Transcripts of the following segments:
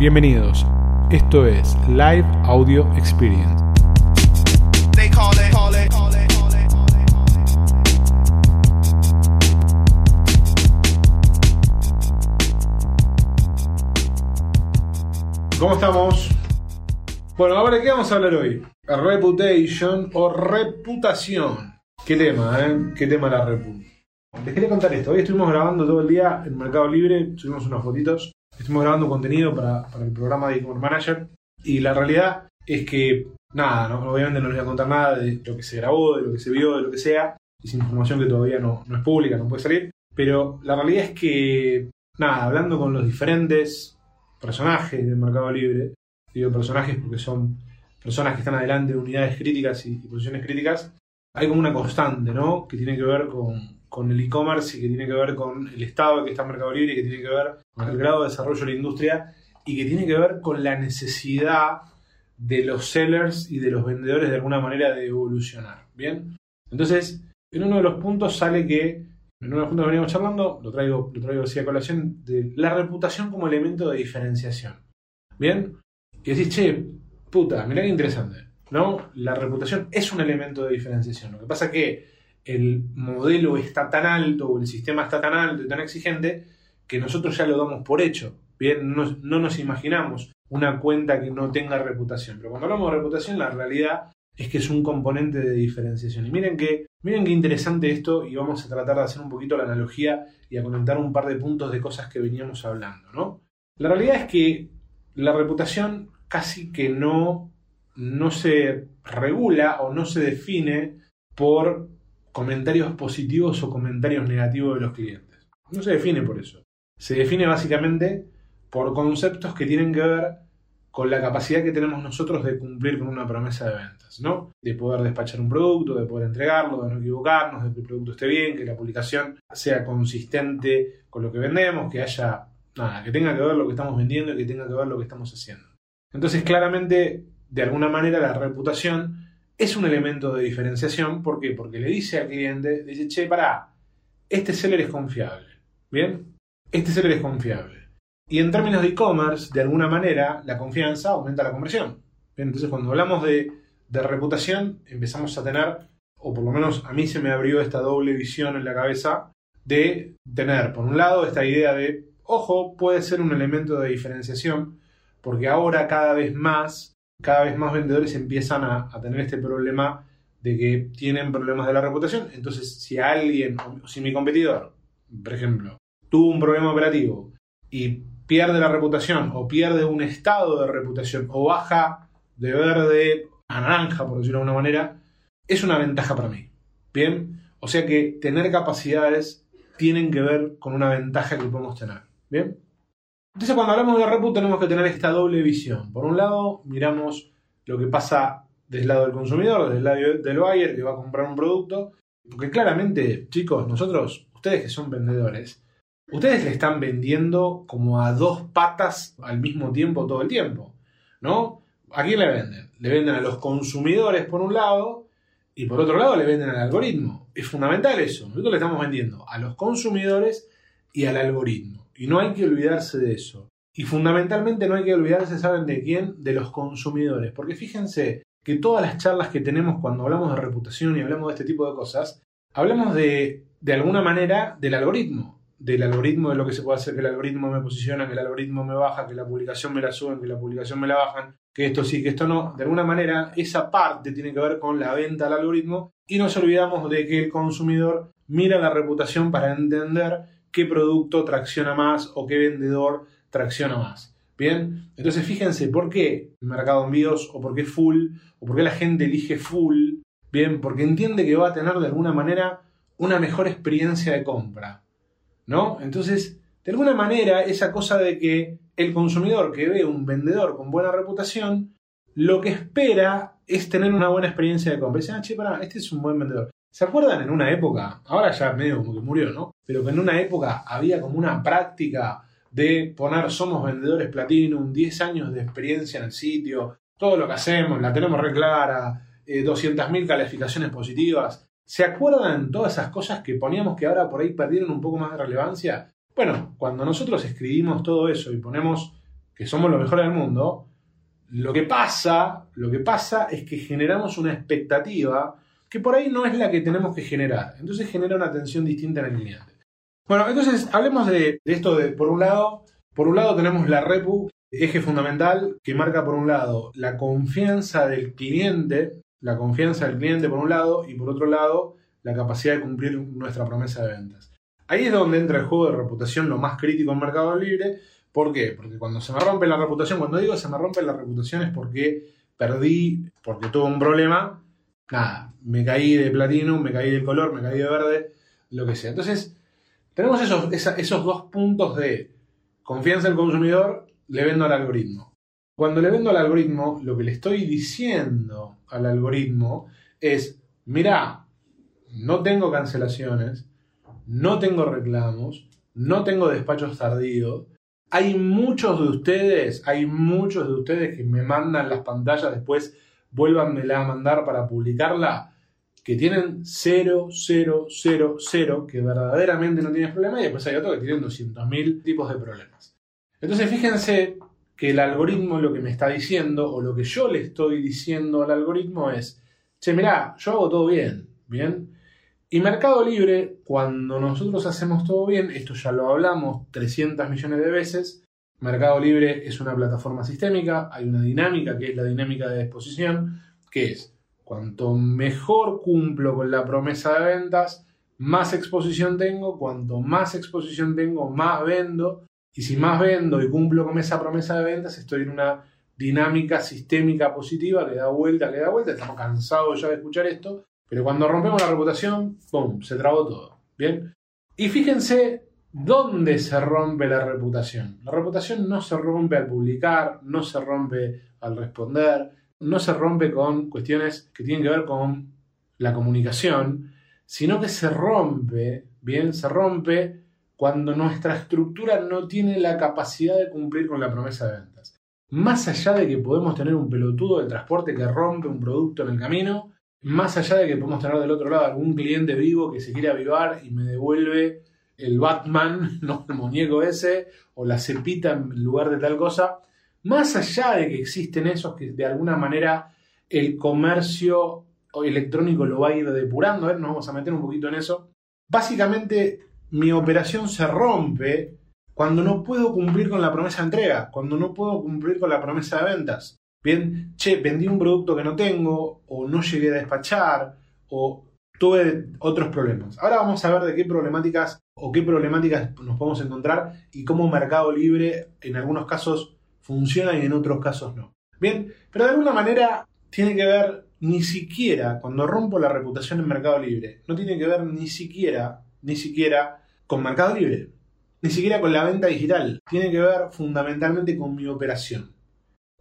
Bienvenidos. Esto es Live Audio Experience. ¿Cómo estamos? Bueno, ahora ¿de qué vamos a hablar hoy? Reputation o reputación. ¿Qué tema, eh? ¿Qué tema la repu? Les quería contar esto. Hoy estuvimos grabando todo el día en Mercado Libre, subimos unas fotitos. Estuvimos grabando contenido para, para el programa de e-commerce manager. Y la realidad es que, nada, no, obviamente no les voy a contar nada de lo que se grabó, de lo que se vio, de lo que sea. Es información que todavía no, no es pública, no puede salir. Pero la realidad es que, nada, hablando con los diferentes personajes del Mercado Libre, digo personajes porque son personas que están adelante de unidades críticas y, y posiciones críticas, hay como una constante, ¿no? Que tiene que ver con, con el e-commerce y que tiene que ver con el estado que está en Mercado Libre y que tiene que ver con el grado de desarrollo de la industria y que tiene que ver con la necesidad de los sellers y de los vendedores de alguna manera de evolucionar. ¿Bien? Entonces, en uno de los puntos sale que, en uno de los puntos que veníamos charlando, lo traigo, lo traigo así a colación, de la reputación como elemento de diferenciación. ¿Bien? Y decís, che, puta, mirá qué interesante. ¿No? La reputación es un elemento de diferenciación. Lo que pasa es que el modelo está tan alto o el sistema está tan alto y tan exigente que nosotros ya lo damos por hecho. Bien, no, no, nos imaginamos una cuenta que no tenga reputación. Pero cuando hablamos de reputación, la realidad es que es un componente de diferenciación. Y miren miren qué interesante esto, y vamos a tratar de hacer un poquito la analogía y a comentar un par de puntos de cosas que veníamos hablando, ¿no? La realidad es que la reputación casi que no, no se regula o no se define por comentarios positivos o comentarios negativos de los clientes. No se define por eso. Se define básicamente por conceptos que tienen que ver con la capacidad que tenemos nosotros de cumplir con una promesa de ventas, ¿no? De poder despachar un producto, de poder entregarlo, de no equivocarnos, de que el producto esté bien, que la publicación sea consistente con lo que vendemos, que haya nada, que tenga que ver lo que estamos vendiendo y que tenga que ver lo que estamos haciendo. Entonces, claramente, de alguna manera, la reputación es un elemento de diferenciación. ¿Por qué? Porque le dice al cliente, dice, che, pará, este seller es confiable. ¿Bien? Este seller es confiable. Y en términos de e-commerce, de alguna manera, la confianza aumenta la conversión. Entonces, cuando hablamos de, de reputación, empezamos a tener, o por lo menos a mí se me abrió esta doble visión en la cabeza, de tener, por un lado, esta idea de, ojo, puede ser un elemento de diferenciación, porque ahora cada vez más cada vez más vendedores empiezan a, tener este problema de que tienen problemas de la reputación. Entonces, si alguien, o si mi competidor, por ejemplo, tuvo un problema operativo y pierde la reputación o pierde un estado de reputación o baja de verde a naranja, por decirlo de alguna manera, es una ventaja para mí. Bien, o sea que tener capacidades tienen que ver con una ventaja que podemos tener. Bien. Entonces, cuando hablamos de repu, tenemos que tener esta doble visión. Por un lado, miramos lo que pasa del lado del consumidor, del lado del buyer que va a comprar un producto. Porque claramente, chicos, nosotros, ustedes que son vendedores, ustedes le están vendiendo como a dos patas al mismo tiempo todo el tiempo. ¿No? ¿A quién le venden? Le venden a los consumidores por un lado y por otro lado le venden al algoritmo. Es fundamental eso. Nosotros le estamos vendiendo a los consumidores y al algoritmo. Y no hay que olvidarse de eso. Y fundamentalmente no hay que olvidarse, ¿saben de quién? De los consumidores. Porque fíjense que todas las charlas que tenemos cuando hablamos de reputación y hablamos de este tipo de cosas, hablamos de, de alguna manera del algoritmo. Del algoritmo, de lo que se puede hacer, que el algoritmo me posiciona, que el algoritmo me baja, que la publicación me la suben, que la publicación me la bajan, que esto sí, que esto no. De alguna manera, esa parte tiene que ver con la venta al algoritmo y nos olvidamos de que el consumidor mira la reputación para entender qué producto tracciona más o qué vendedor tracciona más. Bien, entonces fíjense por qué Mercado Envíos o por qué Full o por qué la gente elige Full. Bien, porque entiende que va a tener de alguna manera una mejor experiencia de compra. ¿No? Entonces, de alguna manera, esa cosa de que el consumidor que ve un vendedor con buena reputación, lo que espera es tener una buena experiencia de compra. Dice, ah, che, pará, este es un buen vendedor. ¿Se acuerdan en una época, ahora ya medio como que murió, ¿no? Pero que en una época había como una práctica de poner somos vendedores Platinum, 10 años de experiencia en el sitio, todo lo que hacemos, la tenemos re clara, eh, 200.000 calificaciones positivas. ¿Se acuerdan todas esas cosas que poníamos que ahora por ahí perdieron un poco más de relevancia? Bueno, cuando nosotros escribimos todo eso y ponemos que somos los mejores del mundo, lo que pasa, lo que pasa es que generamos una expectativa que por ahí no es la que tenemos que generar. Entonces genera una tensión distinta en el cliente. Bueno, entonces hablemos de, de esto de, por un lado, por un lado tenemos la repu, eje fundamental, que marca por un lado la confianza del cliente, la confianza del cliente por un lado, y por otro lado, la capacidad de cumplir nuestra promesa de ventas. Ahí es donde entra el juego de reputación, lo más crítico en Mercado Libre. ¿Por qué? Porque cuando se me rompe la reputación, cuando digo se me rompe la reputación es porque perdí, porque tuve un problema, nada, me caí de platino, me caí de color, me caí de verde, lo que sea. Entonces, tenemos esos, esos dos puntos de confianza del consumidor, le vendo al algoritmo. Cuando le vendo al algoritmo, lo que le estoy diciendo al algoritmo es, mira, no tengo cancelaciones, no tengo reclamos, no tengo despachos tardíos. Hay muchos de ustedes, hay muchos de ustedes que me mandan las pantallas después, vuélvanmela a mandar para publicarla, que tienen 0, 0, 0, 0, que verdaderamente no tienen problema, y después hay otros que tienen 200.000 tipos de problemas. Entonces fíjense que el algoritmo lo que me está diciendo, o lo que yo le estoy diciendo al algoritmo es, che, mirá, yo hago todo bien, ¿bien? Y Mercado Libre, cuando nosotros hacemos todo bien, esto ya lo hablamos 300 millones de veces, Mercado Libre es una plataforma sistémica, hay una dinámica que es la dinámica de exposición, que es cuanto mejor cumplo con la promesa de ventas, más exposición tengo, cuanto más exposición tengo, más vendo, y si más vendo y cumplo con esa promesa de ventas, estoy en una dinámica sistémica positiva que da vuelta, que da vuelta, estamos cansados ya de escuchar esto, pero cuando rompemos la reputación, ¡pum! Se trabó todo. ¿Bien? Y fíjense dónde se rompe la reputación. La reputación no se rompe al publicar, no se rompe al responder, no se rompe con cuestiones que tienen que ver con la comunicación, sino que se rompe, bien, se rompe cuando nuestra estructura no tiene la capacidad de cumplir con la promesa de ventas. Más allá de que podemos tener un pelotudo de transporte que rompe un producto en el camino, más allá de que podemos tener del otro lado algún cliente vivo que se quiere avivar y me devuelve el Batman, ¿no? el muñeco ese, o la cepita en lugar de tal cosa, más allá de que existen esos que de alguna manera el comercio electrónico lo va a ir depurando, a ver, nos vamos a meter un poquito en eso, básicamente mi operación se rompe cuando no puedo cumplir con la promesa de entrega, cuando no puedo cumplir con la promesa de ventas. Bien, che, vendí un producto que no tengo, o no llegué a despachar, o tuve otros problemas. Ahora vamos a ver de qué problemáticas o qué problemáticas nos podemos encontrar y cómo Mercado Libre en algunos casos funciona y en otros casos no. Bien, pero de alguna manera tiene que ver ni siquiera, cuando rompo la reputación en Mercado Libre, no tiene que ver ni siquiera, ni siquiera con Mercado Libre, ni siquiera con la venta digital, tiene que ver fundamentalmente con mi operación.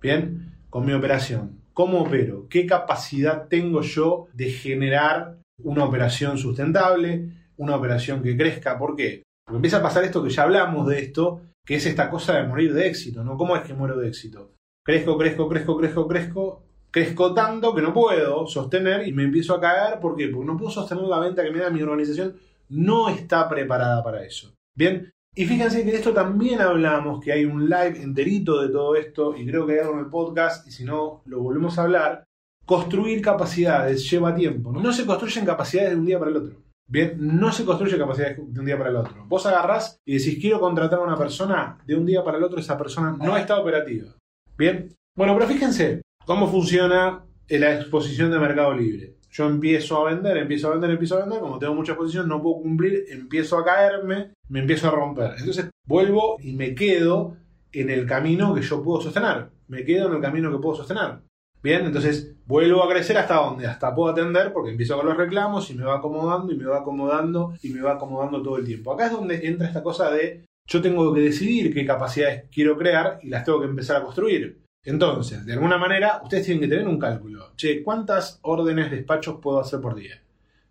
Bien, con mi operación. ¿Cómo opero? ¿Qué capacidad tengo yo de generar una operación sustentable, una operación que crezca? ¿Por qué? Porque empieza a pasar esto que ya hablamos de esto, que es esta cosa de morir de éxito, ¿no? ¿Cómo es que muero de éxito? Crezco, crezco, crezco, crezco, crezco, crezco tanto que no puedo sostener y me empiezo a caer. ¿Por qué? Porque no puedo sostener la venta que me da mi organización, no está preparada para eso. Bien, y fíjense que de esto también hablamos, que hay un live enterito de todo esto, y creo que hay algo en el podcast, y si no, lo volvemos a hablar. Construir capacidades lleva tiempo. No, se construyen capacidades de un día para el otro. Bien, no se construye capacidades de un día para el otro. Vos agarrás y decís, quiero contratar a una persona, de un día para el otro esa persona no está operativa. Bien, bueno, pero fíjense cómo funciona la exposición de Mercado Libre yo empiezo a vender, empiezo a vender, empiezo a vender, como tengo mucha exposición, no puedo cumplir, empiezo a caerme, me empiezo a romper. Entonces vuelvo y me quedo en el camino que yo puedo sostener. Me quedo en el camino que puedo sostener. Bien, entonces vuelvo a crecer hasta donde, hasta puedo atender, porque empiezo con los reclamos y me va acomodando y me va acomodando y me va acomodando todo el tiempo. Acá es donde entra esta cosa de yo tengo que decidir qué capacidades quiero crear y las tengo que empezar a construir. Entonces, de alguna manera, ustedes tienen que tener un cálculo. Che, ¿cuántas órdenes de despachos puedo hacer por día?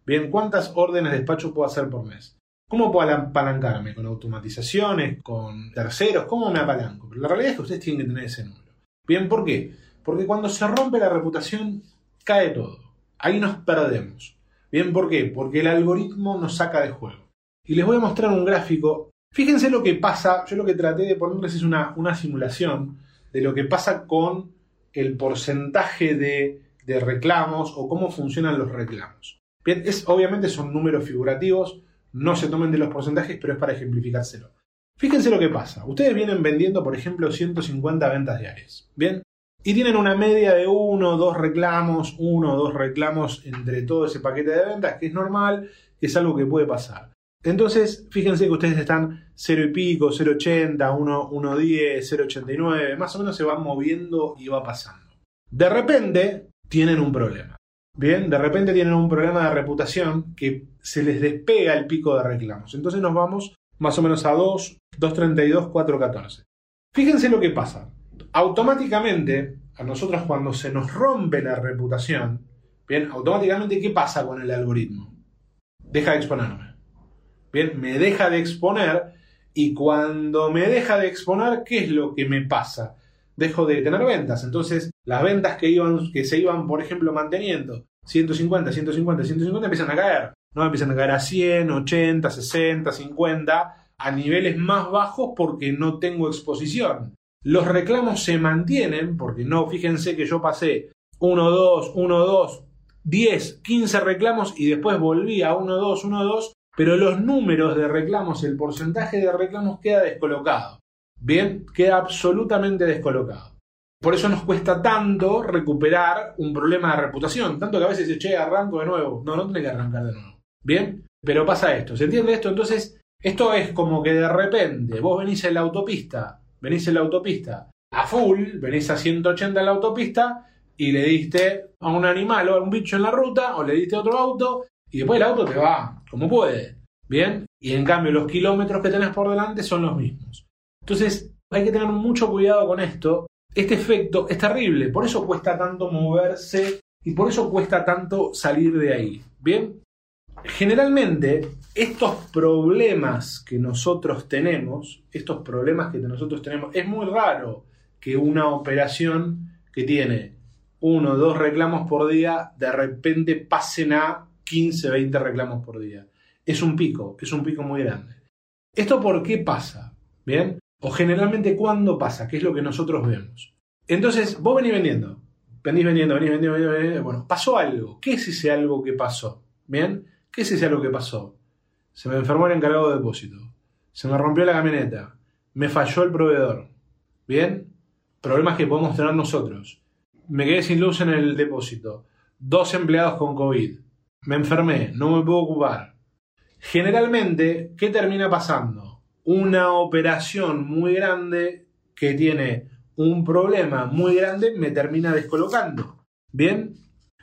Bien, ¿cuántas órdenes de despachos puedo hacer por mes? ¿Cómo puedo apalancarme? ¿Con automatizaciones? ¿Con terceros? ¿Cómo me apalanco? La realidad es que ustedes tienen que tener ese número. Bien, ¿por qué? Porque cuando se rompe la reputación, cae todo. Ahí nos perdemos. Bien, ¿por qué? Porque el algoritmo nos saca de juego. Y les voy a mostrar un gráfico Fíjense lo que pasa, yo lo que traté de ponerles es una, simulación de lo que pasa con el porcentaje de, de reclamos o cómo funcionan los reclamos. Bien, es, obviamente son números figurativos, no se tomen de los porcentajes, pero es para ejemplificárselo. Fíjense lo que pasa. Ustedes vienen vendiendo, por ejemplo, 150 ventas diarias. Bien. Y tienen una media de uno o dos reclamos, uno o dos reclamos entre todo ese paquete de ventas, que es normal, que es algo que puede pasar. Entonces, fíjense que ustedes están 0 y pico, 0,80, 1,10, 0,89, más o menos se van moviendo y va pasando. De repente, tienen un problema. Bien, de repente tienen un problema de reputación que se les despega el pico de reclamos. Entonces nos vamos más o menos a 2, 2.32, 4.14. Fíjense lo que pasa. Automáticamente, a nosotros cuando se nos rompe la reputación, bien, automáticamente, ¿qué pasa con el algoritmo? Deja de exponerme. Bien, me deja de exponer y cuando me deja de exponer, ¿qué es lo que me pasa? Dejo de tener ventas. Entonces, las ventas que, iban, que se iban, por ejemplo, manteniendo 150, 150, 150 empiezan a caer. ¿no? Empiezan a caer a 100, 80, 60, 50 a niveles más bajos porque no tengo exposición. Los reclamos se mantienen porque no, fíjense que yo pasé 1, 2, 1, 2, 10, 15 reclamos y después volví a 1, 2, 1, 2, pero los números de reclamos, el porcentaje de reclamos queda descolocado. Bien, queda absolutamente descolocado. Por eso nos cuesta tanto recuperar un problema de reputación, tanto que a veces se che, arranco de nuevo. No, no tiene que arrancar de nuevo. Bien, pero pasa esto, ¿se entiende esto? Entonces, esto es como que de repente vos venís en la autopista, venís en la autopista a full, venís a 180 en la autopista y le diste a un animal o a un bicho en la ruta o le diste a otro auto y después el auto te va como puede. Bien, y en cambio los kilómetros que tenés por delante son los mismos. Entonces hay que tener mucho cuidado con esto. Este efecto es terrible, por eso cuesta tanto moverse y por eso cuesta tanto salir de ahí. Bien, generalmente estos problemas que nosotros tenemos, estos problemas que nosotros tenemos, es muy raro que una operación que tiene uno o dos reclamos por día, de repente pasen a 15, 20 reclamos por día. Es un pico, es un pico muy grande. ¿Esto por qué pasa? ¿Bien? O generalmente cuándo pasa, ¿Qué es lo que nosotros vemos. Entonces, vos venís vendiendo, venís vendiendo, venís vendiendo, venís vendiendo. Bueno, pasó algo. ¿Qué es ese algo que pasó? ¿Bien? ¿Qué es ese algo que pasó? Se me enfermó el encargado de depósito. Se me rompió la camioneta. Me falló el proveedor. ¿Bien? Problemas que podemos tener nosotros. Me quedé sin luz en el depósito. Dos empleados con COVID. Me enfermé. No me puedo ocupar. Generalmente, ¿qué termina pasando? Una operación muy grande que tiene un problema muy grande me termina descolocando. ¿Bien?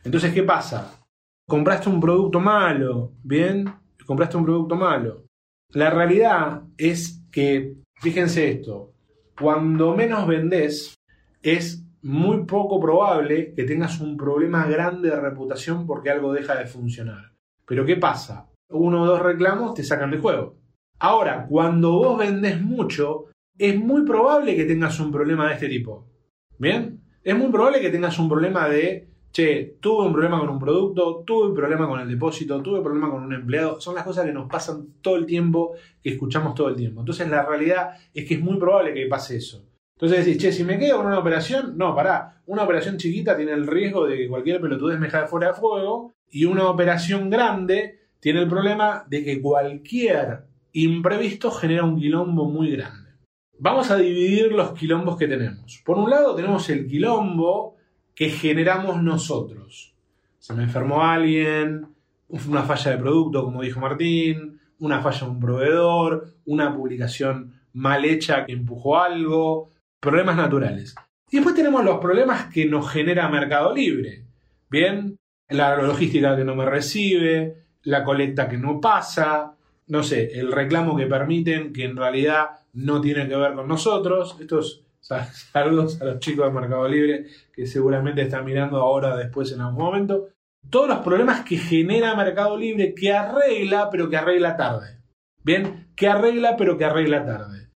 Entonces, ¿qué pasa? compraste un producto malo, ¿bien? Compraste un producto malo. La realidad es que, fíjense esto, cuando menos vendés, es muy poco probable que tengas un problema grande de reputación porque algo deja de funcionar. Pero ¿qué pasa? Uno o dos reclamos te sacan del juego. Ahora, cuando vos vendés mucho, es muy probable que tengas un problema de este tipo. ¿Bien? Es muy probable que tengas un problema de che, tuve un problema con un producto, tuve un problema con el depósito, tuve un problema con un empleado. Son las cosas que nos pasan todo el tiempo, que escuchamos todo el tiempo. Entonces la realidad es que es muy probable que pase eso. Entonces decís, che, si me quedo con una operación, no, pará, una operación chiquita tiene el riesgo de que cualquier pelotudez me de fuera de fuego y una operación grande tiene el problema de que cualquier imprevisto genera un quilombo muy grande. Vamos a dividir los quilombos que tenemos. Por un lado tenemos el quilombo que generamos nosotros. Se me enfermó alguien, una falla de producto, como dijo Martín, una falla de un proveedor, una publicación mal hecha que empujó algo, problemas naturales. Y después tenemos los problemas que nos genera Mercado Libre. Bien, la logística que no me recibe, la colecta que no pasa, no sé, el reclamo que permiten que en realidad no tiene que ver con nosotros. Estos Saludos a los chicos de Mercado Libre que seguramente están mirando ahora, después, en algún momento. Todos los problemas que genera Mercado Libre que arregla, pero que arregla tarde. Bien, que arregla, pero que arregla tarde.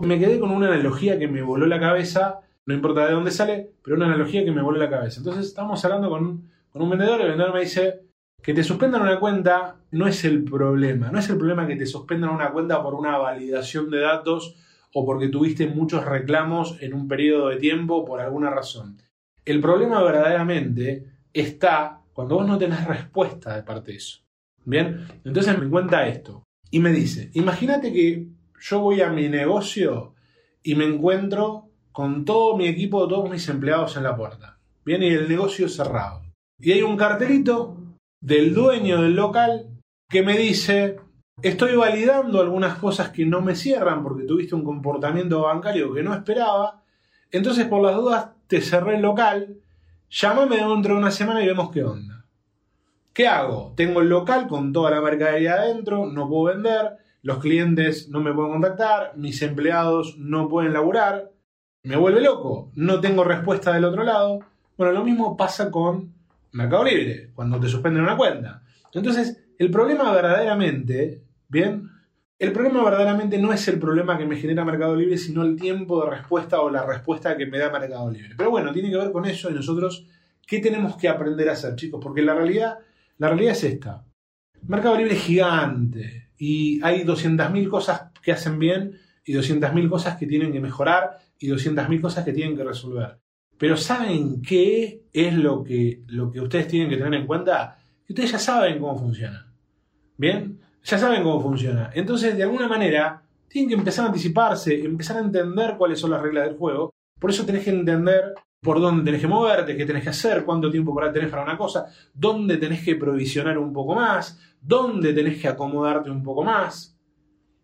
Me quedé con una analogía que me voló la cabeza, no importa de dónde sale, pero una analogía que me voló la cabeza. Entonces estamos hablando con con un vendedor, el vendedor me dice, Que te suspendan una cuenta no es el problema. No es el problema que te suspendan una cuenta por una validación de datos o porque tuviste muchos reclamos en un periodo de tiempo por alguna razón. El problema verdaderamente está cuando vos no tenés respuesta de parte de eso. Bien, entonces me cuenta esto y me dice, imagínate que yo voy a mi negocio y me encuentro con todo mi equipo, todos mis empleados en la puerta. Bien, y el negocio cerrado. Y hay un cartelito del dueño del local que me dice, estoy validando algunas cosas que no me cierran porque tuviste un comportamiento bancario que no esperaba, entonces por las dudas te cerré el local, llámame dentro de una semana y vemos qué onda. ¿Qué hago? Tengo el local con toda la mercadería adentro, no puedo vender, los clientes no me pueden contactar, mis empleados no pueden laburar, me vuelve loco, no tengo respuesta del otro lado. Bueno, lo mismo pasa con Mercado Libre, cuando te suspenden una cuenta. Entonces, el problema verdaderamente, ¿bien? El problema verdaderamente no es el problema que me genera Mercado Libre, sino el tiempo de respuesta o la respuesta que me da Mercado Libre. Pero bueno, tiene que ver con eso y nosotros, ¿qué tenemos que aprender a hacer, chicos? Porque la realidad, la realidad es esta. Mercado Libre es gigante y hay 200.000 cosas que hacen bien y 200.000 cosas que tienen que mejorar y 200.000 cosas que tienen que resolver. Pero ¿saben qué es lo que, lo que ustedes tienen que tener en cuenta? Que ustedes ya saben cómo funciona. ¿Bien? Ya saben cómo funciona. Entonces, de alguna manera, tienen que empezar a anticiparse, empezar a entender cuáles son las reglas del juego. Por eso tenés que entender por dónde tenés que moverte, qué tenés que hacer, cuánto tiempo para tenés para una cosa, dónde tenés que provisionar un poco más, dónde tenés que acomodarte un poco más.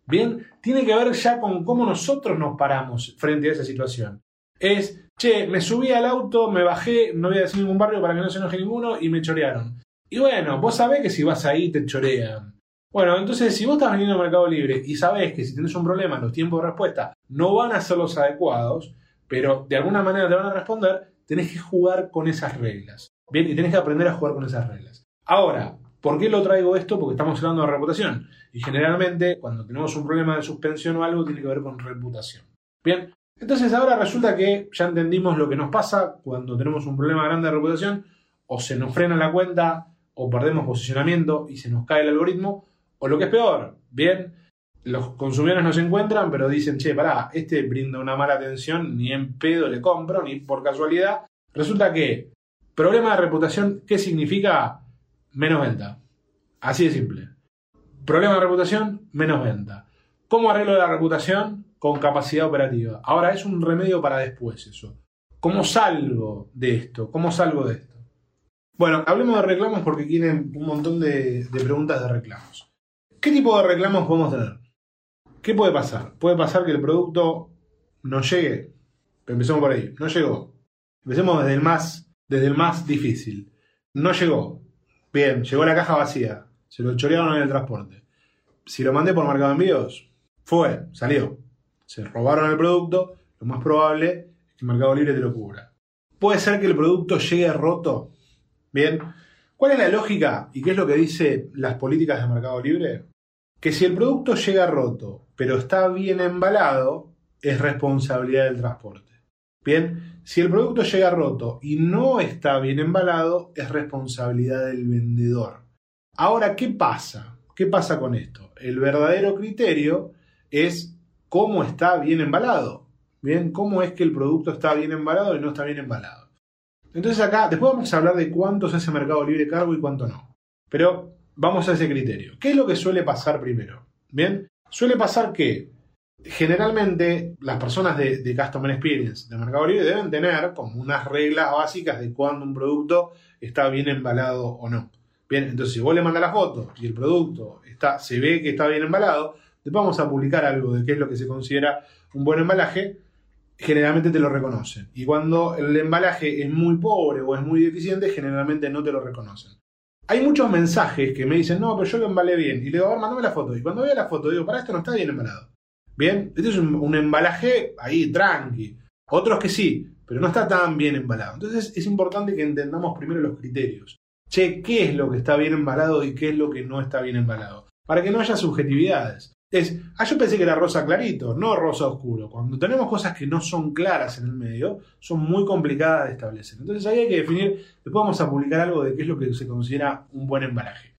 Bien, tiene que ver ya con cómo nosotros nos paramos frente a esa situación. Es, che, me subí al auto, me bajé, no voy a decir ningún barrio para que no se enoje ninguno y me chorearon. Y bueno, vos sabés que si vas ahí te chorean. Bueno, entonces si vos estás vendiendo al Mercado Libre y sabés que si tenés un problema los tiempos de respuesta no van a ser los adecuados, pero de alguna manera te van a responder, tenés que jugar con esas reglas. Bien, y tenés que aprender a jugar con esas reglas. Ahora, ¿por qué lo traigo esto? Porque estamos hablando de reputación. Y generalmente, cuando tenemos un problema de suspensión o algo, tiene que ver con reputación. Bien, entonces ahora resulta que ya entendimos lo que nos pasa cuando tenemos un problema grande de reputación, o se nos frena la cuenta, o perdemos posicionamiento y se nos cae el algoritmo, o lo que es peor, bien, los consumidores no se encuentran, pero dicen, che, pará, este brinda una mala atención, ni en pedo le compro, ni por casualidad. Resulta que, problema de reputación, ¿qué significa? Menos venta. Así de simple. Problema de reputación, menos venta. ¿Cómo arreglo la reputación? Con capacidad operativa. Ahora, es un remedio para después eso. ¿Cómo salgo de esto? ¿Cómo salgo de esto? Bueno, hablemos de reclamos porque tienen un montón de, de preguntas de reclamos. ¿Qué tipo de reclamos podemos tener? ¿Qué puede pasar? Puede pasar que el producto no llegue. Empecemos por ahí. No llegó. Empecemos desde el más, desde el más difícil. No llegó. Bien, llegó la caja vacía. Se lo chorearon en el transporte. Si lo mandé por mercado de envíos, fue, salió. Se robaron el producto. Lo más probable es que Mercado Libre te lo cubra. Puede ser que el producto llegue roto. Bien. ¿Cuál es la lógica y qué es lo que dice las políticas de Mercado Libre? Que si el producto llega roto, pero está bien embalado, es responsabilidad del transporte. Bien, si el producto llega roto y no está bien embalado, es responsabilidad del vendedor. Ahora, ¿qué pasa? ¿Qué pasa con esto? El verdadero criterio es cómo está bien embalado. Bien, cómo es que el producto está bien embalado y no está bien embalado. Entonces acá, después vamos a hablar de cuánto se hace mercado libre cargo y cuánto no. Pero vamos a ese criterio. ¿Qué es lo que suele pasar primero? Bien, suele pasar que generalmente las personas de, Customer Experience de Mercado Libre deben tener como unas reglas básicas de cuándo un producto está bien embalado o no. Bien, entonces si vos le mandas la foto y el producto está, se ve que está bien embalado, vamos a publicar algo de qué es lo que se considera un buen embalaje, generalmente te lo reconocen. Y cuando el embalaje es muy pobre o es muy deficiente, generalmente no te lo reconocen hay muchos mensajes que me dicen, no, pero yo lo embalé bien. Y le digo, a ver, mándame la foto. Y cuando veo la foto, digo, para esto no está bien embalado. Bien, este es un, embalaje ahí, tranqui. Otros que sí, pero no está tan bien embalado. Entonces es importante que entendamos primero los criterios. Che, ¿qué es lo que está bien embalado y qué es lo que no está bien embalado? Para que no haya subjetividades. Es, ah, yo pensé que era rosa clarito, no rosa oscuro. Cuando tenemos cosas que no son claras en el medio, son muy complicadas de establecer. Entonces ahí hay que definir, después vamos a publicar algo de qué es lo que se considera un buen embalaje.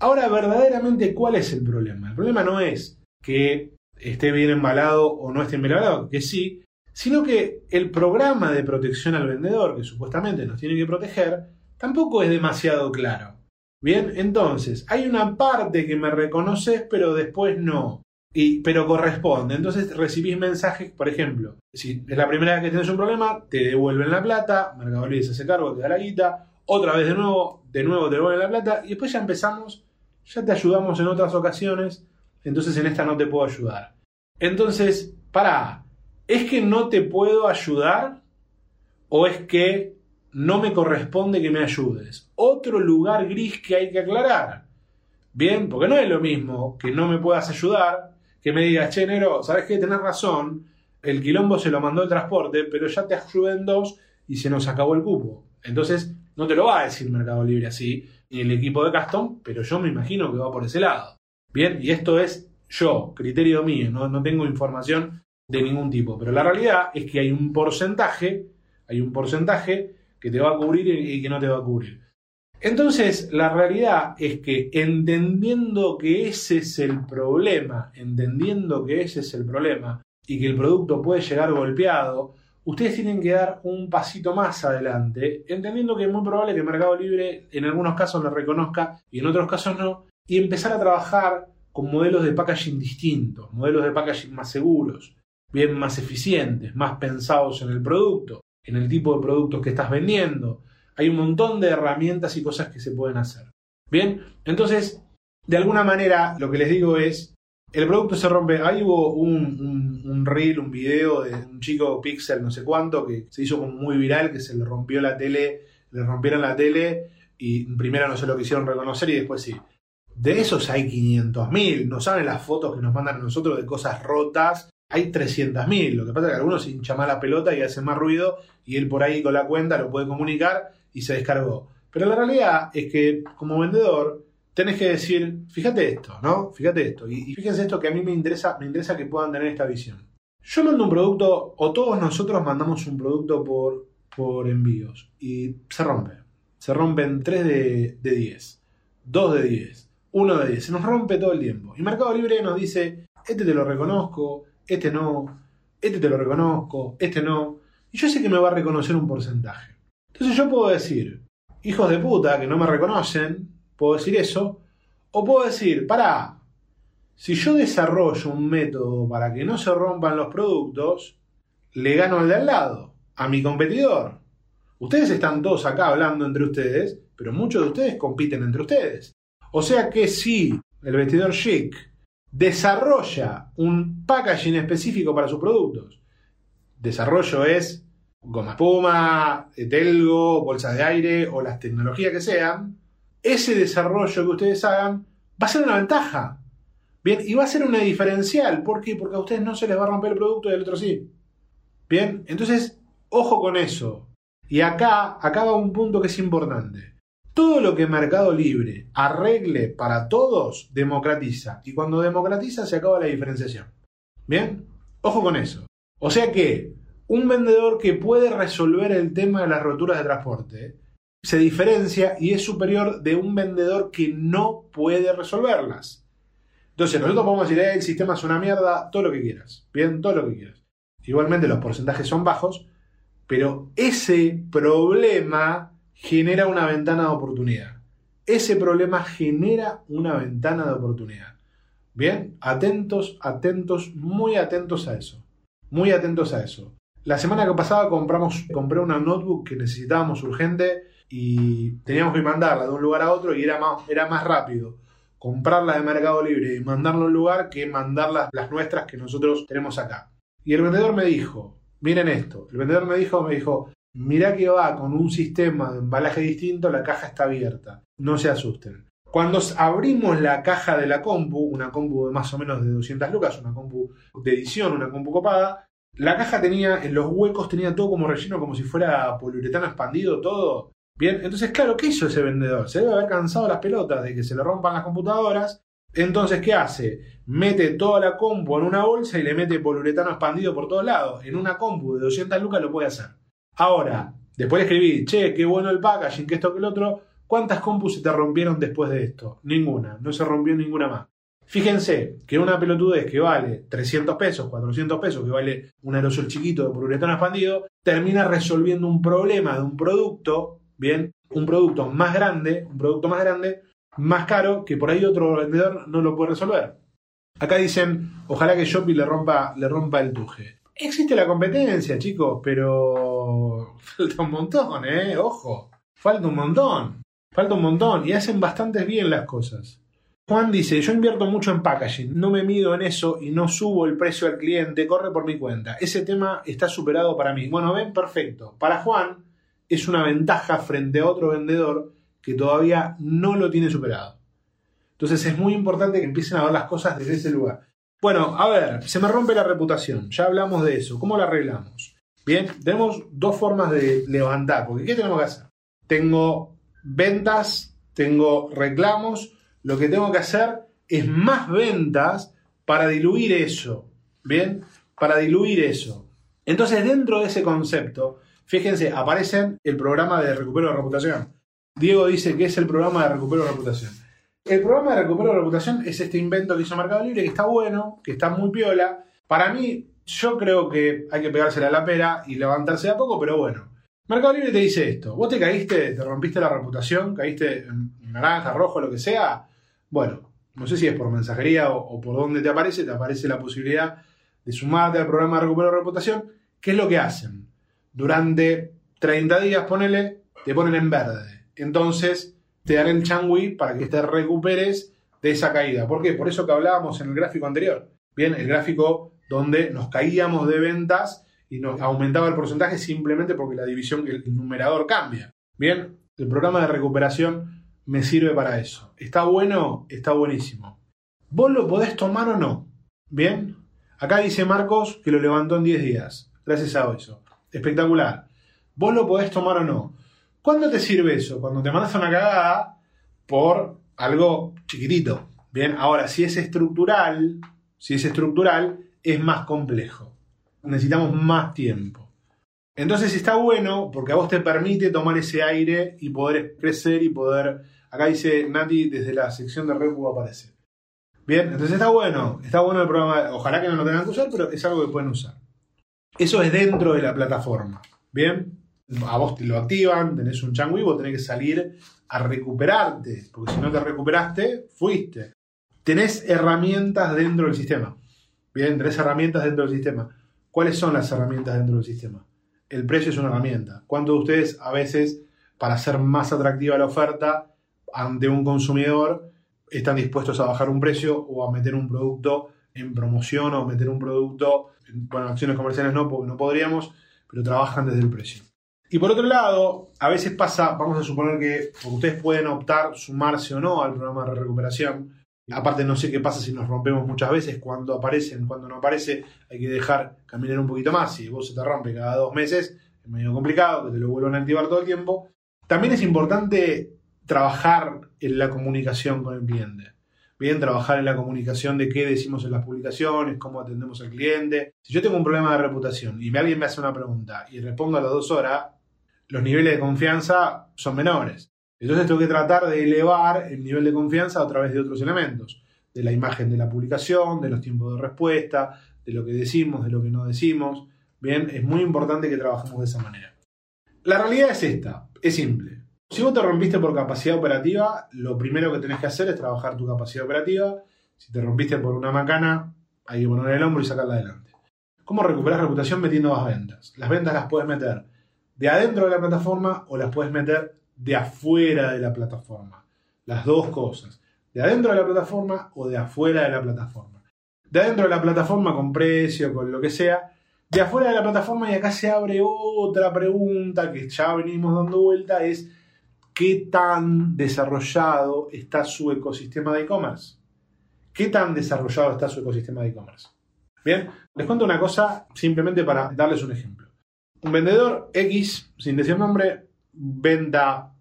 Ahora, verdaderamente, ¿cuál es el problema? El problema no es que esté bien embalado o no esté bien embalado, que sí, sino que el programa de protección al vendedor, que supuestamente nos tiene que proteger, tampoco es demasiado claro. Bien, entonces, hay una parte que me reconoces, pero después no. Y, pero corresponde. Entonces recibís mensajes, por ejemplo, si es la primera vez que tienes un problema, te devuelven la plata, Mercado se hace cargo, te da la guita, otra vez de nuevo, de nuevo te devuelven la plata, y después ya empezamos, ya te ayudamos en otras ocasiones, entonces en esta no te puedo ayudar. Entonces, para, ¿es que no te puedo ayudar? ¿O es que no me corresponde que me ayudes. Otro lugar gris que hay que aclarar. Bien, porque no es lo mismo que no me puedas ayudar, que me digas, che, Nero, ¿sabes qué? Tenés razón, el quilombo se lo mandó el transporte, pero ya te ayudé en dos y se nos acabó el cupo. Entonces, no te lo va a decir Mercado Libre así, ni el equipo de Custom, pero yo me imagino que va por ese lado. Bien, y esto es yo, criterio mío, no, no tengo información de ningún tipo. Pero la realidad es que hay un porcentaje, hay un porcentaje que te va a cubrir y que no te va a cubrir. Entonces, la realidad es que entendiendo que ese es el problema, entendiendo que ese es el problema y que el producto puede llegar golpeado, ustedes tienen que dar un pasito más adelante, entendiendo que es muy probable que Mercado Libre en algunos casos lo reconozca y en otros casos no, y empezar a trabajar con modelos de packaging distintos, modelos de packaging más seguros, bien más eficientes, más pensados en el producto en el tipo de productos que estás vendiendo. Hay un montón de herramientas y cosas que se pueden hacer. Bien, entonces, de alguna manera, lo que les digo es, el producto se rompe. Ahí hubo un, un, reel, un video de un chico Pixel, no sé cuánto, que se hizo como muy viral, que se le rompió la tele, le rompieron la tele y primero no se lo quisieron reconocer y después sí. De esos hay 500.000, no saben las fotos que nos mandan a nosotros de cosas rotas hay 300.000. Lo que pasa es que algunos hincha más la pelota y hace más ruido y él por ahí con la cuenta lo puede comunicar y se descargó. Pero la realidad es que como vendedor tenés que decir, fíjate esto, ¿no? Fíjate esto. Y, fíjense esto que a mí me interesa, me interesa que puedan tener esta visión. Yo mando un producto, o todos nosotros mandamos un producto por, por envíos y se rompe. Se rompen 3 de, de 10, 2 de 10, 1 de 10. Se nos rompe todo el tiempo. Y Mercado Libre nos dice, este te lo reconozco, este no, este te lo reconozco, este no. Y yo sé que me va a reconocer un porcentaje. Entonces yo puedo decir, hijos de puta que no me reconocen, puedo decir eso, o puedo decir, pará, si yo desarrollo un método para que no se rompan los productos, le gano al de al lado, a mi competidor. Ustedes están todos acá hablando entre ustedes, pero muchos de ustedes compiten entre ustedes. O sea que si el vestidor chic desarrolla un packaging específico para sus productos. Desarrollo es goma espuma, telgo, bolsas de aire o las tecnologías que sean. Ese desarrollo que ustedes hagan va a ser una ventaja. Bien, y va a ser una diferencial. ¿Por qué? Porque a ustedes no se les va a romper el producto y al otro sí. Bien, entonces, ojo con eso. Y acá, va un punto que es importante. Todo lo que Mercado Libre arregle para todos, democratiza. Y cuando democratiza se acaba la diferenciación. ¿Bien? Ojo con eso. O sea que un vendedor que puede resolver el tema de las roturas de transporte se diferencia y es superior de un vendedor que no puede resolverlas. Entonces nosotros podemos decir, eh, el sistema es una mierda, todo lo que quieras. Bien, todo lo que quieras. Igualmente los porcentajes son bajos, pero ese problema genera una ventana de oportunidad. Ese problema genera una ventana de oportunidad. Bien, atentos, atentos, muy atentos a eso. Muy atentos a eso. La semana que pasada compramos, compré una notebook que necesitábamos urgente y teníamos que mandarla de un lugar a otro y era más, era más rápido comprarla de Mercado Libre y mandarla a un lugar que mandar las, las nuestras que nosotros tenemos acá. Y el vendedor me dijo, miren esto, el vendedor me dijo, me dijo, Mirá que va con un sistema de embalaje distinto, la caja está abierta. No se asusten. Cuando abrimos la caja de la compu, una compu de más o menos de 200 lucas, una compu de edición, una compu copada, la caja tenía, en los huecos tenía todo como relleno, como si fuera poliuretano expandido, todo. Bien, entonces, claro, ¿qué hizo ese vendedor? Se debe haber cansado las pelotas de que se le rompan las computadoras. Entonces, ¿qué hace? mete toda la compu en una bolsa y le mete poliuretano expandido por todos lados. En una compu de 200 lucas lo puede hacer. Ahora, después escribí, che, qué bueno el packaging, que esto, que el otro. ¿Cuántas compus se te rompieron después de esto? Ninguna, no se rompió ninguna más. Fíjense que una pelotudez que vale 300 pesos, 400 pesos, que vale un aerosol chiquito de poliuretano expandido, termina resolviendo un problema de un producto, bien, un producto más grande, un producto más grande, más caro, que por ahí otro vendedor no lo puede resolver. Acá dicen, ojalá que Shopee le rompa, le rompa el tuje. Existe la competencia, chicos, pero falta un montón, ¿eh? Ojo, falta un montón, falta un montón y hacen bastante bien las cosas. Juan dice, yo invierto mucho en packaging, no me mido en eso y no subo el precio al cliente, corre por mi cuenta. Ese tema está superado para mí. Bueno, ven, perfecto. Para Juan es una ventaja frente a otro vendedor que todavía no lo tiene superado. Entonces es muy importante que empiecen a ver las cosas desde ese lugar. Bueno, a ver, se me rompe la reputación, ya hablamos de eso, ¿cómo la arreglamos? Bien, tenemos dos formas de levantar, porque ¿qué tenemos que hacer? Tengo ventas, tengo reclamos, lo que tengo que hacer es más ventas para diluir eso, ¿bien? Para diluir eso. Entonces, dentro de ese concepto, fíjense, aparecen el programa de recupero de reputación. Diego dice que es el programa de recupero de reputación. El programa de recupero de reputación es este invento que hizo Mercado Libre, que está bueno, que está muy piola. Para mí, yo creo que hay que pegársela a la pera y levantarse a poco, pero bueno. Mercado Libre te dice esto. Vos te caíste, te rompiste la reputación, caíste en naranja, rojo, lo que sea. Bueno, no sé si es por mensajería o, por dónde te aparece, te aparece la posibilidad de sumarte al programa de recupero de reputación. ¿Qué es lo que hacen? Durante 30 días, ponele, te ponen en verde. Entonces, te dan el changui para que te recuperes de esa caída. ¿Por qué? Por eso que hablábamos en el gráfico anterior. Bien, el gráfico donde nos caíamos de ventas y nos aumentaba el porcentaje simplemente porque la división, el numerador cambia. Bien, el programa de recuperación me sirve para eso. ¿Está bueno? Está buenísimo. ¿Vos lo podés tomar o no? Bien, acá dice Marcos que lo levantó en 10 días. Gracias a eso. Espectacular. ¿Vos lo podés tomar o no? ¿Cuándo te sirve eso? Cuando te mandas una cagada por algo chiquitito. Bien, ahora, si es estructural, si es estructural, es más complejo. Necesitamos más tiempo. Entonces está bueno porque a vos te permite tomar ese aire y poder crecer y poder. Acá dice Nati, desde la sección de Repu aparece. Bien, entonces está bueno, está bueno el programa. Ojalá que no lo tengan que usar, pero es algo que pueden usar. Eso es dentro de la plataforma. Bien, a vos te lo activan, tenés un changui, vos tenés que salir a recuperarte, porque si no te recuperaste, fuiste. Tenés herramientas dentro del sistema. Bien, tenés herramientas dentro del sistema. ¿Cuáles son las herramientas dentro del sistema? El precio es una herramienta. ¿Cuántos de ustedes a veces, para hacer más atractiva la oferta ante un consumidor, están dispuestos a bajar un precio o a meter un producto en promoción o meter un producto, bueno, acciones comerciales no, no podríamos, pero trabajan desde el precio. Y por otro lado, a veces pasa, vamos a suponer que ustedes pueden optar sumarse o no al programa de recuperación. Aparte no sé qué pasa si nos rompemos muchas veces, cuando aparecen, cuando no aparece, hay que dejar caminar un poquito más. Si vos se te rompe cada dos meses, es medio complicado que te lo vuelvan a activar todo el tiempo. También es importante trabajar en la comunicación con el cliente. Bien, trabajar en la comunicación de qué decimos en las publicaciones, cómo atendemos al cliente. Si yo tengo un problema de reputación y alguien me hace una pregunta y respondo a las dos horas, los niveles de confianza son menores. Entonces tengo que tratar de elevar el nivel de confianza a través de otros elementos, de la imagen de la publicación, de los tiempos de respuesta, de lo que decimos, de lo que no decimos. Bien, es muy importante que trabajemos de esa manera. La realidad es esta, es simple. Si vos te rompiste por capacidad operativa, lo primero que tenés que hacer es trabajar tu capacidad operativa. Si te rompiste por una macana, hay que poner el hombro y sacarla adelante. ¿Cómo recuperar reputación metiendo más ventas? Las ventas las puedes meter de adentro de la plataforma o las puedes meter de afuera de la plataforma. Las dos cosas. De adentro de la plataforma o de afuera de la plataforma. De adentro de la plataforma con precio, con lo que sea. De afuera de la plataforma y acá se abre otra pregunta que ya venimos dando vuelta, es ¿qué tan desarrollado está su ecosistema de e-commerce? ¿Qué tan desarrollado está su ecosistema de e-commerce? Bien, les cuento una cosa simplemente para darles un ejemplo un vendedor X, sin decir nombre, venta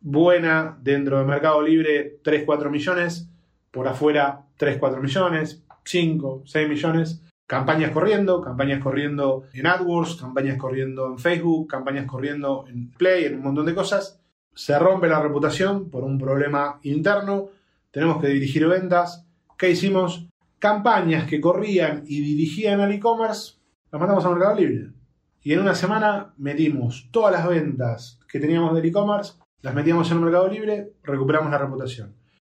buena dentro del Mercado Libre 3-4 millones por afuera 3, 4 millones, 5, 6 millones. Campañas corriendo, campañas corriendo en AdWords, campañas corriendo en Facebook, campañas corriendo en Play, en un montón de cosas. Se rompe la reputación por un problema interno. Tenemos que dirigir ventas. ¿Qué hicimos? Campañas que corrían y dirigían al e-commerce, las mandamos a Mercado Libre. Y en una semana metimos todas las ventas que teníamos del e-commerce, las metíamos en el Mercado Libre, recuperamos la reputación.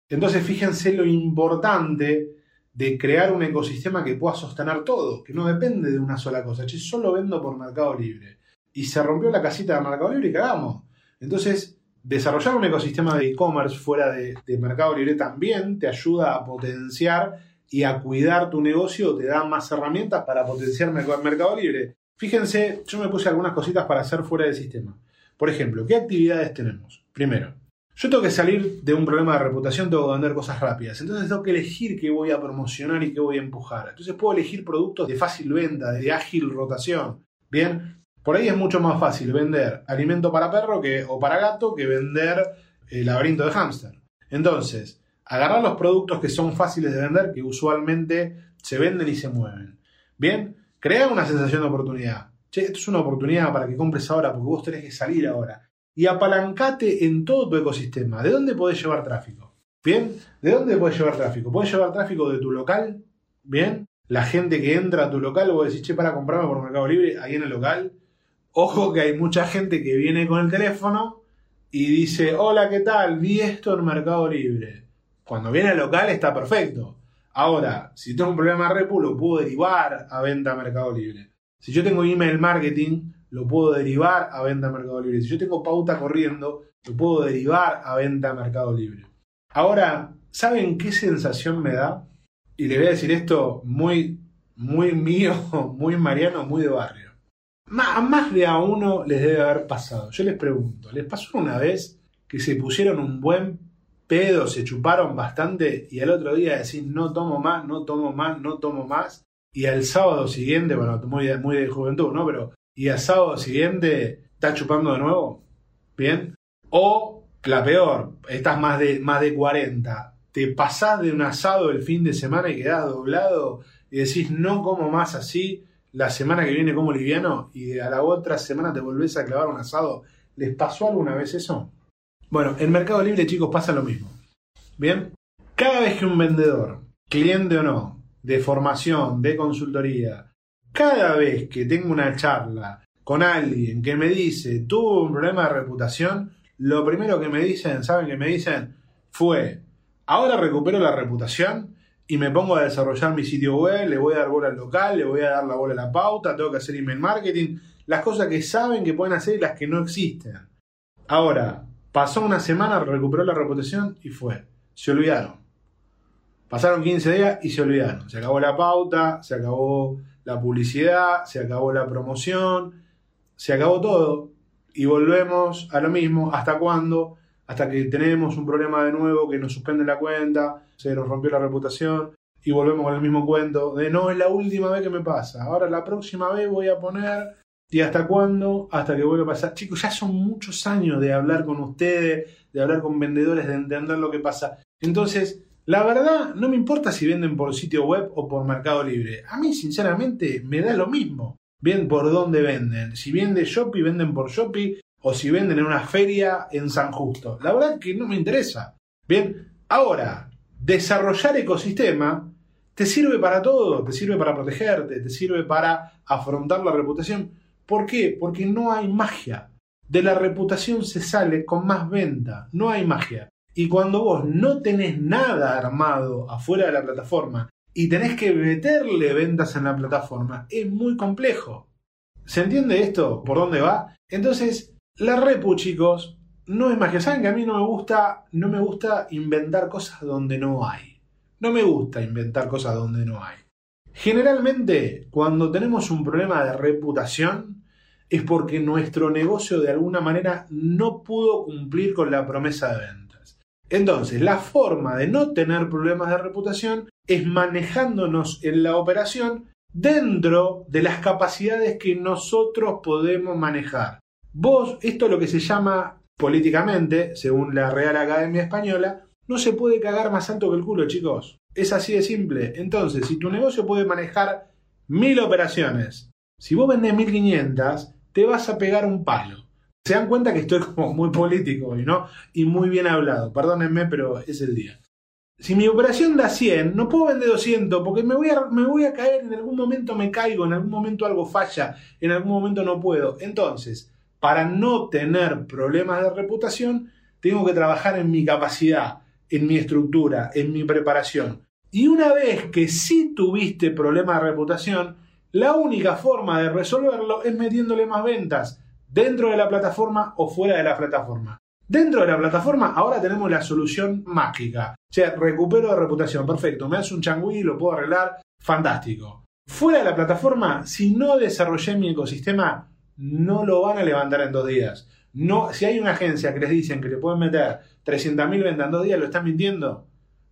Entonces fíjense lo importante de crear un ecosistema que pueda sostener todo, que no depende de una sola cosa. Che, solo vendo por Mercado Libre. Y se rompió la casita de Mercado Libre y cagamos. Entonces, desarrollar un ecosistema de e-commerce fuera de, de, Mercado Libre también te ayuda a potenciar y a cuidar tu negocio, te da más herramientas para potenciar Mercado Libre. Fíjense, yo me puse algunas cositas para hacer fuera del sistema. Por ejemplo, ¿qué actividades tenemos? Primero, yo tengo que salir de un problema de reputación, tengo que vender cosas rápidas. Entonces tengo que elegir qué voy a promocionar y qué voy a empujar. Entonces puedo elegir productos de fácil venta, de ágil rotación. Bien, por ahí es mucho más fácil vender alimento para perro que, o para gato que vender el laberinto de hámster. Entonces, agarrar los productos que son fáciles de vender, que usualmente se venden y se mueven. Bien, crea una sensación de oportunidad. Che, esto es una oportunidad para que compres ahora porque vos tenés que salir ahora y apalancate en todo tu ecosistema. ¿De dónde podés llevar tráfico? ¿Bien? ¿De dónde podés llevar tráfico? ¿Podés llevar tráfico de tu local? ¿Bien? La gente que entra a tu local, vos decís, che, para comprarme por Mercado Libre, ahí en el local. Ojo que hay mucha gente que viene con el teléfono y dice, hola, ¿qué tal? Vi esto en Mercado Libre. Cuando viene al local está perfecto. Ahora, si tengo un problema de repu, lo puedo derivar a venta a Mercado Libre. Si yo tengo email marketing, lo puedo derivar a venta a Mercado Libre. Si yo tengo pauta corriendo, lo puedo derivar a venta a Mercado Libre. Ahora, ¿saben qué sensación me da? Y le voy a decir esto muy, muy mío, muy mariano, muy de barrio. A más de a uno les debe haber pasado. Yo les pregunto, ¿les pasó una vez que se pusieron un buen pedo, se chuparon bastante y al otro día decís no tomo más, no tomo más, no tomo más? Y al sábado siguiente, bueno, muy, muy de juventud, ¿no? Pero y el sábado siguiente estás chupando de nuevo, ¿bien? O la peor, estás más de, más de 40, te pasás de un asado el fin de semana y quedás doblado y decís no como más así, la semana que viene como liviano y a la otra semana te volvés a clavar un asado. ¿Les pasó alguna vez eso? Bueno, en Mercado Libre, chicos, pasa lo mismo. Bien, cada vez que un vendedor, cliente o no, de formación, de consultoría, cada vez que tengo una charla con alguien que me dice, tuvo un problema de reputación, lo primero que me dicen, ¿saben qué me dicen? Fue, ahora recupero la reputación y me pongo a desarrollar mi sitio web, le voy a dar bola al local, le voy a dar la bola a la pauta, tengo que hacer email marketing, las cosas que saben que pueden hacer y las que no existen. Ahora, pasó una semana, recuperó la reputación y fue. Se olvidaron. Pasaron 15 días y se olvidaron. Se acabó la pauta, se acabó la publicidad, se acabó la promoción, se acabó todo y volvemos a lo mismo. ¿Hasta cuándo? Hasta que tenemos un problema de nuevo que nos suspende la cuenta, se nos rompió la reputación y volvemos con el mismo cuento de no es la última vez que me pasa. Ahora la próxima vez voy a poner ¿Y hasta cuándo? Hasta que vuelva a pasar. Chicos, ya son muchos años de hablar con ustedes, de hablar con vendedores, de entender lo que pasa. Entonces, la verdad, no me importa si venden por sitio web o por Mercado Libre. A mí, sinceramente, me da lo mismo. Bien por dónde venden. Si venden Shopee, venden por Shopee. O si venden en una feria en San Justo. La verdad que no me interesa. Bien, ahora, desarrollar ecosistema te sirve para todo. Te sirve para protegerte, te sirve para afrontar la reputación. ¿Por qué? Porque no hay magia. De la reputación se sale con más venta. No hay magia. Y cuando vos no tenés nada armado afuera de la plataforma y tenés que meterle ventas en la plataforma, es muy complejo. ¿Se entiende esto? ¿Por dónde va? Entonces, la repu, chicos, no es magia. Saben que a mí no me gusta, no me gusta inventar cosas donde no hay. No me gusta inventar cosas donde no hay. Generalmente, cuando tenemos un problema de reputación, es porque nuestro negocio de alguna manera no pudo cumplir con la promesa de venta. Entonces, la forma de no tener problemas de reputación es manejándonos en la operación dentro de las capacidades que nosotros podemos manejar. Vos, esto es lo que se llama políticamente, según la Real Academia Española, no se puede cagar más alto que el culo, chicos. Es así de simple. Entonces, si tu negocio puede manejar mil operaciones, si vos vendés 1500, te vas a pegar un palo. Se dan cuenta que estoy como muy político hoy, ¿no? Y muy bien hablado. Perdónenme, pero es el día. Si mi operación da 100, no puedo vender 200 porque me voy, a, me voy a caer, en algún momento me caigo, en algún momento algo falla, en algún momento no puedo. Entonces, para no tener problemas de reputación, tengo que trabajar en mi capacidad, en mi estructura, en mi preparación. Y una vez que sí tuviste problemas de reputación, la única forma de resolverlo es metiéndole más ventas dentro de la plataforma o fuera de la plataforma. Dentro de la plataforma ahora tenemos la solución mágica. O sea, recupero de reputación, perfecto. Me hace un changüí, lo puedo arreglar, fantástico. Fuera de la plataforma, si no desarrollé mi ecosistema, no lo van a levantar en dos días. No, si hay una agencia que les dicen que le pueden meter 300.000 ventas en dos días, lo están mintiendo.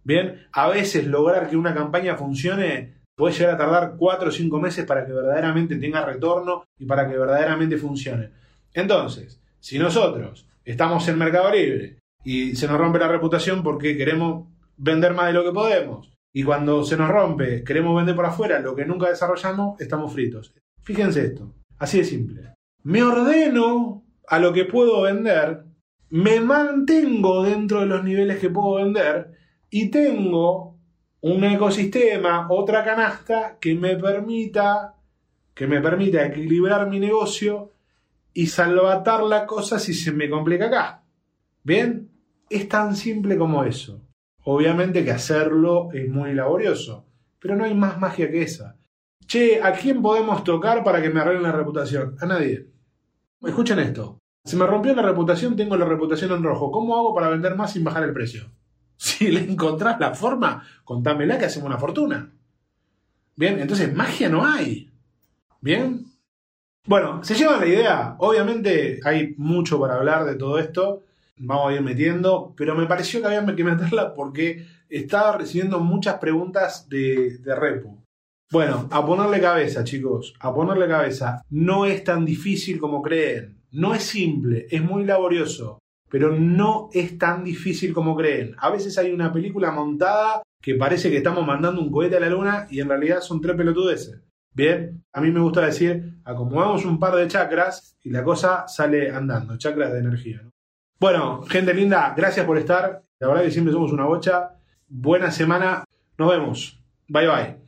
Bien, a veces lograr que una campaña funcione puede llegar a tardar 4 o 5 meses para que verdaderamente tenga retorno y para que verdaderamente funcione. Entonces, si nosotros estamos en Mercado Libre y se nos rompe la reputación porque queremos vender más de lo que podemos. Y cuando se nos rompe, queremos vender por afuera lo que nunca desarrollamos, estamos fritos. Fíjense esto, así de simple. Me ordeno a lo que puedo vender, me mantengo dentro de los niveles que puedo vender y tengo un ecosistema, otra canasta que me permita que me permita equilibrar mi negocio y salvatar la cosa si se me complica acá. ¿Bien? Es tan simple como eso. Obviamente que hacerlo es muy laborioso, pero no hay más magia que esa. Che, ¿a quién podemos tocar para que me arreglen la reputación? A nadie. Escuchen esto. Se me rompió la reputación, tengo la reputación en rojo. ¿Cómo hago para vender más sin bajar el precio? Si le encontrás la forma, contámela que hacemos una fortuna. Bien, entonces magia no hay. Bien, bueno, se lleva la idea. Obviamente hay mucho para hablar de todo esto. Vamos a ir metiendo, pero me pareció que había que meterla porque estaba recibiendo muchas preguntas de, de Repu. Bueno, a ponerle cabeza, chicos, a ponerle cabeza. No es tan difícil como creen. No es simple, es muy laborioso, pero no es tan difícil como creen. A veces hay una película montada que parece que estamos mandando un cohete a la luna y en realidad son tres pelotudeces. Bien, a mí me gusta decir, acomodamos un par de chakras y la cosa sale andando, chakras de energía. Bueno, gente linda, gracias por estar. La verdad que siempre somos una bocha. Buena semana. Nos vemos. Bye bye.